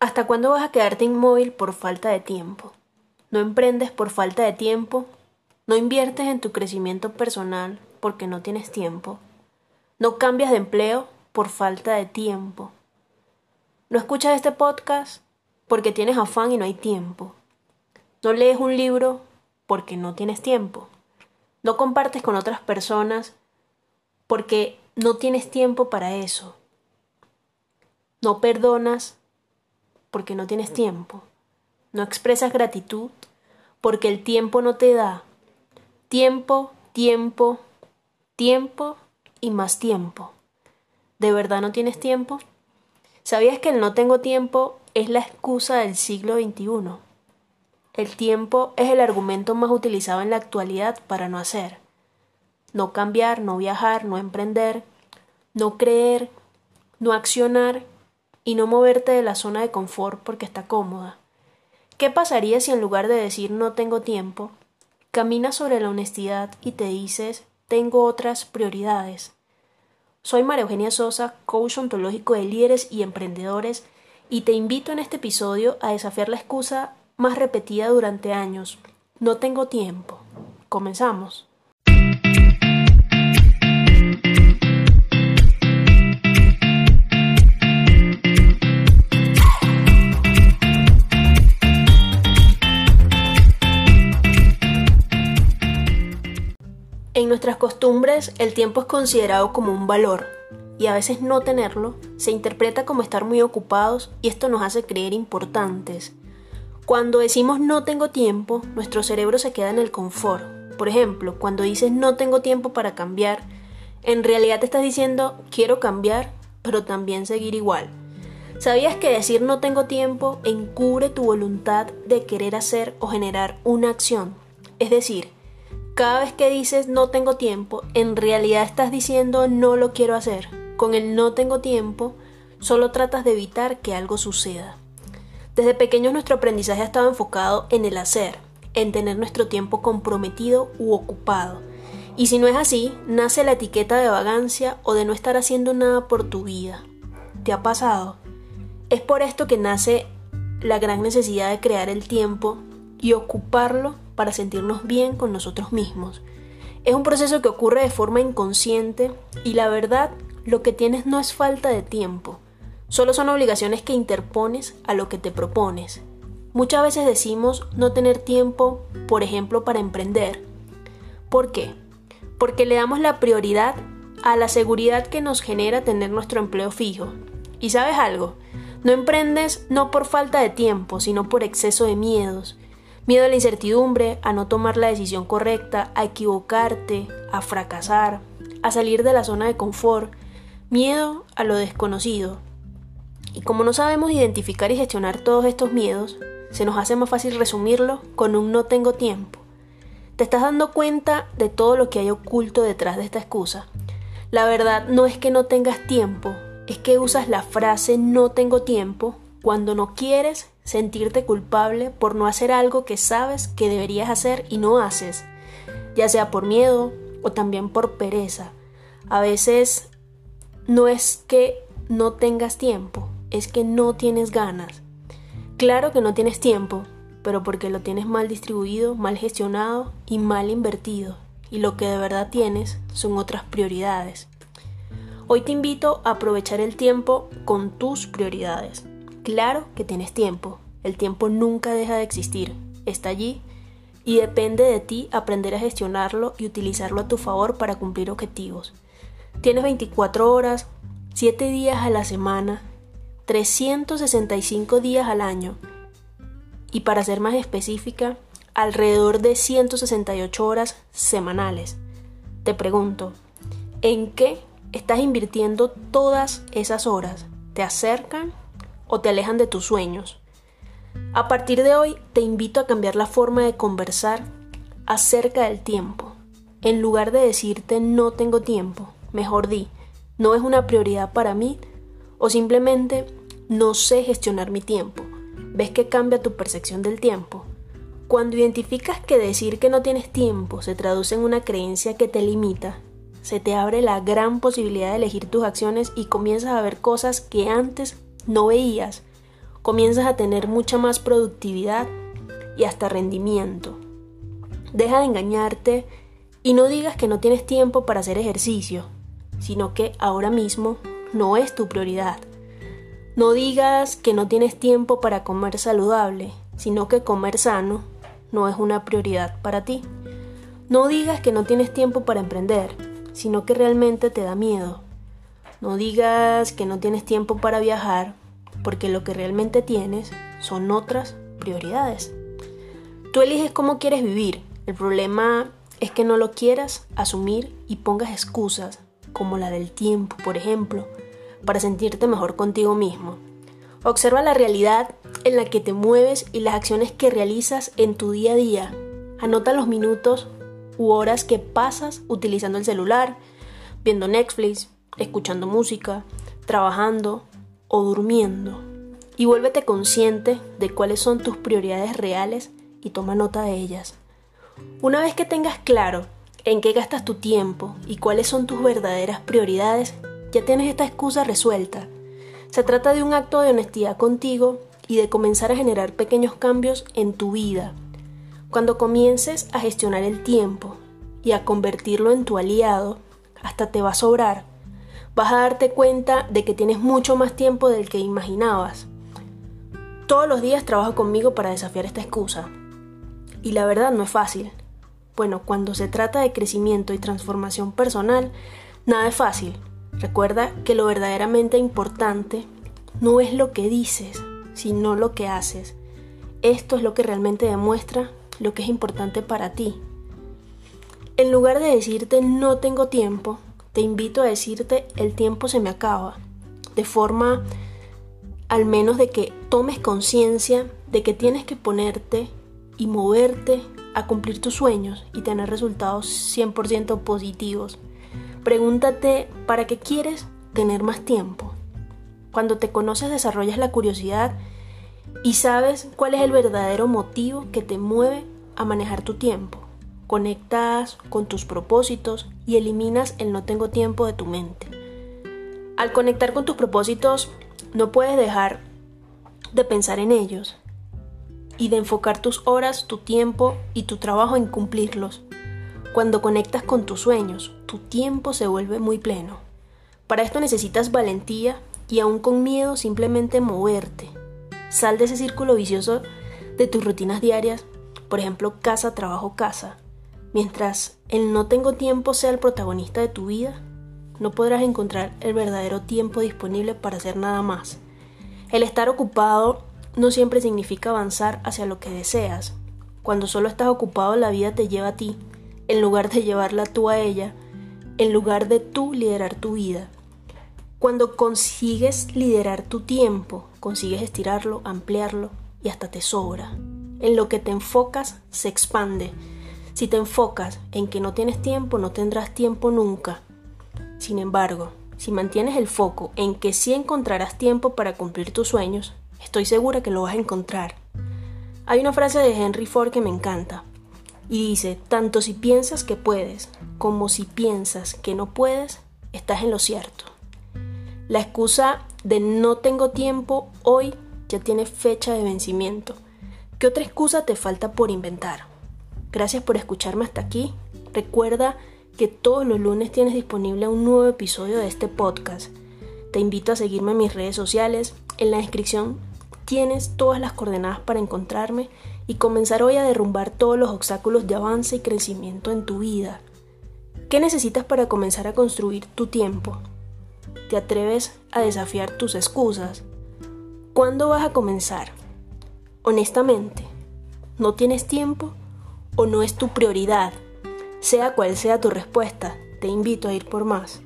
¿Hasta cuándo vas a quedarte inmóvil por falta de tiempo? ¿No emprendes por falta de tiempo? ¿No inviertes en tu crecimiento personal porque no tienes tiempo? ¿No cambias de empleo por falta de tiempo? ¿No escuchas este podcast porque tienes afán y no hay tiempo? ¿No lees un libro porque no tienes tiempo? ¿No compartes con otras personas porque no tienes tiempo para eso? ¿No perdonas porque no tienes tiempo. No expresas gratitud porque el tiempo no te da. Tiempo, tiempo, tiempo y más tiempo. ¿De verdad no tienes tiempo? ¿Sabías que el no tengo tiempo es la excusa del siglo XXI? El tiempo es el argumento más utilizado en la actualidad para no hacer. No cambiar, no viajar, no emprender, no creer, no accionar y no moverte de la zona de confort porque está cómoda. ¿Qué pasaría si en lugar de decir no tengo tiempo, caminas sobre la honestidad y te dices tengo otras prioridades? Soy María Eugenia Sosa, coach ontológico de líderes y emprendedores, y te invito en este episodio a desafiar la excusa más repetida durante años. No tengo tiempo. Comenzamos. Nuestras costumbres el tiempo es considerado como un valor y a veces no tenerlo se interpreta como estar muy ocupados y esto nos hace creer importantes. Cuando decimos no tengo tiempo, nuestro cerebro se queda en el confort. Por ejemplo, cuando dices no tengo tiempo para cambiar, en realidad te estás diciendo quiero cambiar, pero también seguir igual. ¿Sabías que decir no tengo tiempo encubre tu voluntad de querer hacer o generar una acción? Es decir, cada vez que dices no tengo tiempo, en realidad estás diciendo no lo quiero hacer. Con el no tengo tiempo, solo tratas de evitar que algo suceda. Desde pequeños nuestro aprendizaje ha estado enfocado en el hacer, en tener nuestro tiempo comprometido u ocupado. Y si no es así, nace la etiqueta de vagancia o de no estar haciendo nada por tu vida. ¿Te ha pasado? Es por esto que nace la gran necesidad de crear el tiempo y ocuparlo para sentirnos bien con nosotros mismos. Es un proceso que ocurre de forma inconsciente y la verdad lo que tienes no es falta de tiempo, solo son obligaciones que interpones a lo que te propones. Muchas veces decimos no tener tiempo, por ejemplo, para emprender. ¿Por qué? Porque le damos la prioridad a la seguridad que nos genera tener nuestro empleo fijo. ¿Y sabes algo? No emprendes no por falta de tiempo, sino por exceso de miedos, Miedo a la incertidumbre, a no tomar la decisión correcta, a equivocarte, a fracasar, a salir de la zona de confort. Miedo a lo desconocido. Y como no sabemos identificar y gestionar todos estos miedos, se nos hace más fácil resumirlo con un no tengo tiempo. ¿Te estás dando cuenta de todo lo que hay oculto detrás de esta excusa? La verdad no es que no tengas tiempo, es que usas la frase no tengo tiempo cuando no quieres sentirte culpable por no hacer algo que sabes que deberías hacer y no haces, ya sea por miedo o también por pereza. A veces no es que no tengas tiempo, es que no tienes ganas. Claro que no tienes tiempo, pero porque lo tienes mal distribuido, mal gestionado y mal invertido. Y lo que de verdad tienes son otras prioridades. Hoy te invito a aprovechar el tiempo con tus prioridades. Claro que tienes tiempo, el tiempo nunca deja de existir, está allí y depende de ti aprender a gestionarlo y utilizarlo a tu favor para cumplir objetivos. Tienes 24 horas, 7 días a la semana, 365 días al año y para ser más específica, alrededor de 168 horas semanales. Te pregunto, ¿en qué estás invirtiendo todas esas horas? ¿Te acercan o te alejan de tus sueños. A partir de hoy te invito a cambiar la forma de conversar acerca del tiempo. En lugar de decirte no tengo tiempo, mejor di, no es una prioridad para mí o simplemente no sé gestionar mi tiempo. ¿Ves que cambia tu percepción del tiempo? Cuando identificas que decir que no tienes tiempo se traduce en una creencia que te limita, se te abre la gran posibilidad de elegir tus acciones y comienzas a ver cosas que antes no veías, comienzas a tener mucha más productividad y hasta rendimiento. Deja de engañarte y no digas que no tienes tiempo para hacer ejercicio, sino que ahora mismo no es tu prioridad. No digas que no tienes tiempo para comer saludable, sino que comer sano no es una prioridad para ti. No digas que no tienes tiempo para emprender, sino que realmente te da miedo. No digas que no tienes tiempo para viajar, porque lo que realmente tienes son otras prioridades. Tú eliges cómo quieres vivir. El problema es que no lo quieras asumir y pongas excusas, como la del tiempo, por ejemplo, para sentirte mejor contigo mismo. Observa la realidad en la que te mueves y las acciones que realizas en tu día a día. Anota los minutos u horas que pasas utilizando el celular, viendo Netflix, escuchando música, trabajando o durmiendo. Y vuélvete consciente de cuáles son tus prioridades reales y toma nota de ellas. Una vez que tengas claro en qué gastas tu tiempo y cuáles son tus verdaderas prioridades, ya tienes esta excusa resuelta. Se trata de un acto de honestidad contigo y de comenzar a generar pequeños cambios en tu vida. Cuando comiences a gestionar el tiempo y a convertirlo en tu aliado, hasta te va a sobrar. Vas a darte cuenta de que tienes mucho más tiempo del que imaginabas. Todos los días trabajo conmigo para desafiar esta excusa. Y la verdad no es fácil. Bueno, cuando se trata de crecimiento y transformación personal, nada es fácil. Recuerda que lo verdaderamente importante no es lo que dices, sino lo que haces. Esto es lo que realmente demuestra lo que es importante para ti. En lugar de decirte no tengo tiempo, te invito a decirte el tiempo se me acaba, de forma al menos de que tomes conciencia de que tienes que ponerte y moverte a cumplir tus sueños y tener resultados 100% positivos. Pregúntate, ¿para qué quieres tener más tiempo? Cuando te conoces desarrollas la curiosidad y sabes cuál es el verdadero motivo que te mueve a manejar tu tiempo. Conectas con tus propósitos y eliminas el no tengo tiempo de tu mente. Al conectar con tus propósitos no puedes dejar de pensar en ellos y de enfocar tus horas, tu tiempo y tu trabajo en cumplirlos. Cuando conectas con tus sueños, tu tiempo se vuelve muy pleno. Para esto necesitas valentía y aún con miedo simplemente moverte. Sal de ese círculo vicioso de tus rutinas diarias, por ejemplo casa, trabajo, casa. Mientras el no tengo tiempo sea el protagonista de tu vida, no podrás encontrar el verdadero tiempo disponible para hacer nada más. El estar ocupado no siempre significa avanzar hacia lo que deseas. Cuando solo estás ocupado la vida te lleva a ti, en lugar de llevarla tú a ella, en lugar de tú liderar tu vida. Cuando consigues liderar tu tiempo, consigues estirarlo, ampliarlo y hasta te sobra. En lo que te enfocas se expande. Si te enfocas en que no tienes tiempo, no tendrás tiempo nunca. Sin embargo, si mantienes el foco en que sí encontrarás tiempo para cumplir tus sueños, Estoy segura que lo vas a encontrar. Hay una frase de Henry Ford que me encanta y dice, tanto si piensas que puedes como si piensas que no puedes, estás en lo cierto. La excusa de no tengo tiempo hoy ya tiene fecha de vencimiento. ¿Qué otra excusa te falta por inventar? Gracias por escucharme hasta aquí. Recuerda que todos los lunes tienes disponible un nuevo episodio de este podcast. Te invito a seguirme en mis redes sociales. En la descripción tienes todas las coordenadas para encontrarme y comenzar hoy a derrumbar todos los obstáculos de avance y crecimiento en tu vida. ¿Qué necesitas para comenzar a construir tu tiempo? ¿Te atreves a desafiar tus excusas? ¿Cuándo vas a comenzar? Honestamente, ¿no tienes tiempo o no es tu prioridad? Sea cual sea tu respuesta, te invito a ir por más.